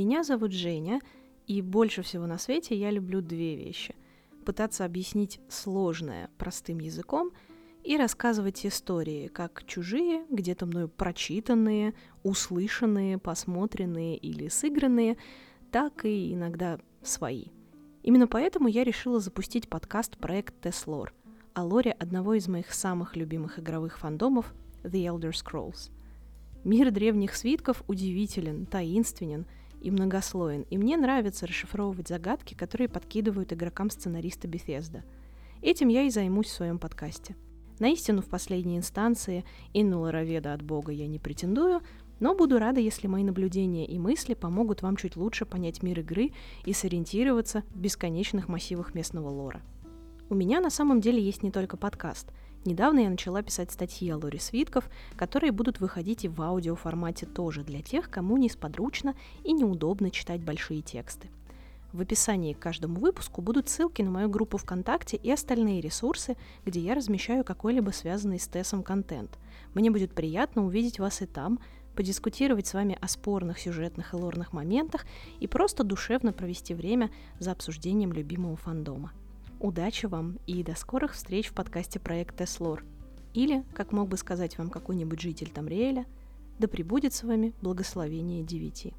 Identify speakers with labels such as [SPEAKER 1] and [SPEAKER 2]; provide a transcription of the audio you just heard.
[SPEAKER 1] Меня зовут Женя, и больше всего на свете я люблю две вещи. Пытаться объяснить сложное простым языком и рассказывать истории, как чужие, где-то мною прочитанные, услышанные, посмотренные или сыгранные, так и иногда свои. Именно поэтому я решила запустить подкаст проект Теслор о лоре одного из моих самых любимых игровых фандомов The Elder Scrolls. Мир древних свитков удивителен, таинственен – и многослоен, и мне нравится расшифровывать загадки, которые подкидывают игрокам сценаристы Bethesda. Этим я и займусь в своем подкасте. На истину в последней инстанции и на лороведа от Бога я не претендую, но буду рада, если мои наблюдения и мысли помогут вам чуть лучше понять мир игры и сориентироваться в бесконечных массивах местного лора. У меня на самом деле есть не только подкаст – Недавно я начала писать статьи о лоре свитков, которые будут выходить и в аудиоформате тоже для тех, кому несподручно и неудобно читать большие тексты. В описании к каждому выпуску будут ссылки на мою группу ВКонтакте и остальные ресурсы, где я размещаю какой-либо связанный с ТЭСом контент. Мне будет приятно увидеть вас и там, подискутировать с вами о спорных сюжетных и лорных моментах и просто душевно провести время за обсуждением любимого фандома. Удачи вам и до скорых встреч в подкасте проекта Теслор. Или, как мог бы сказать вам какой-нибудь житель Тамриэля, да пребудет с вами благословение девяти.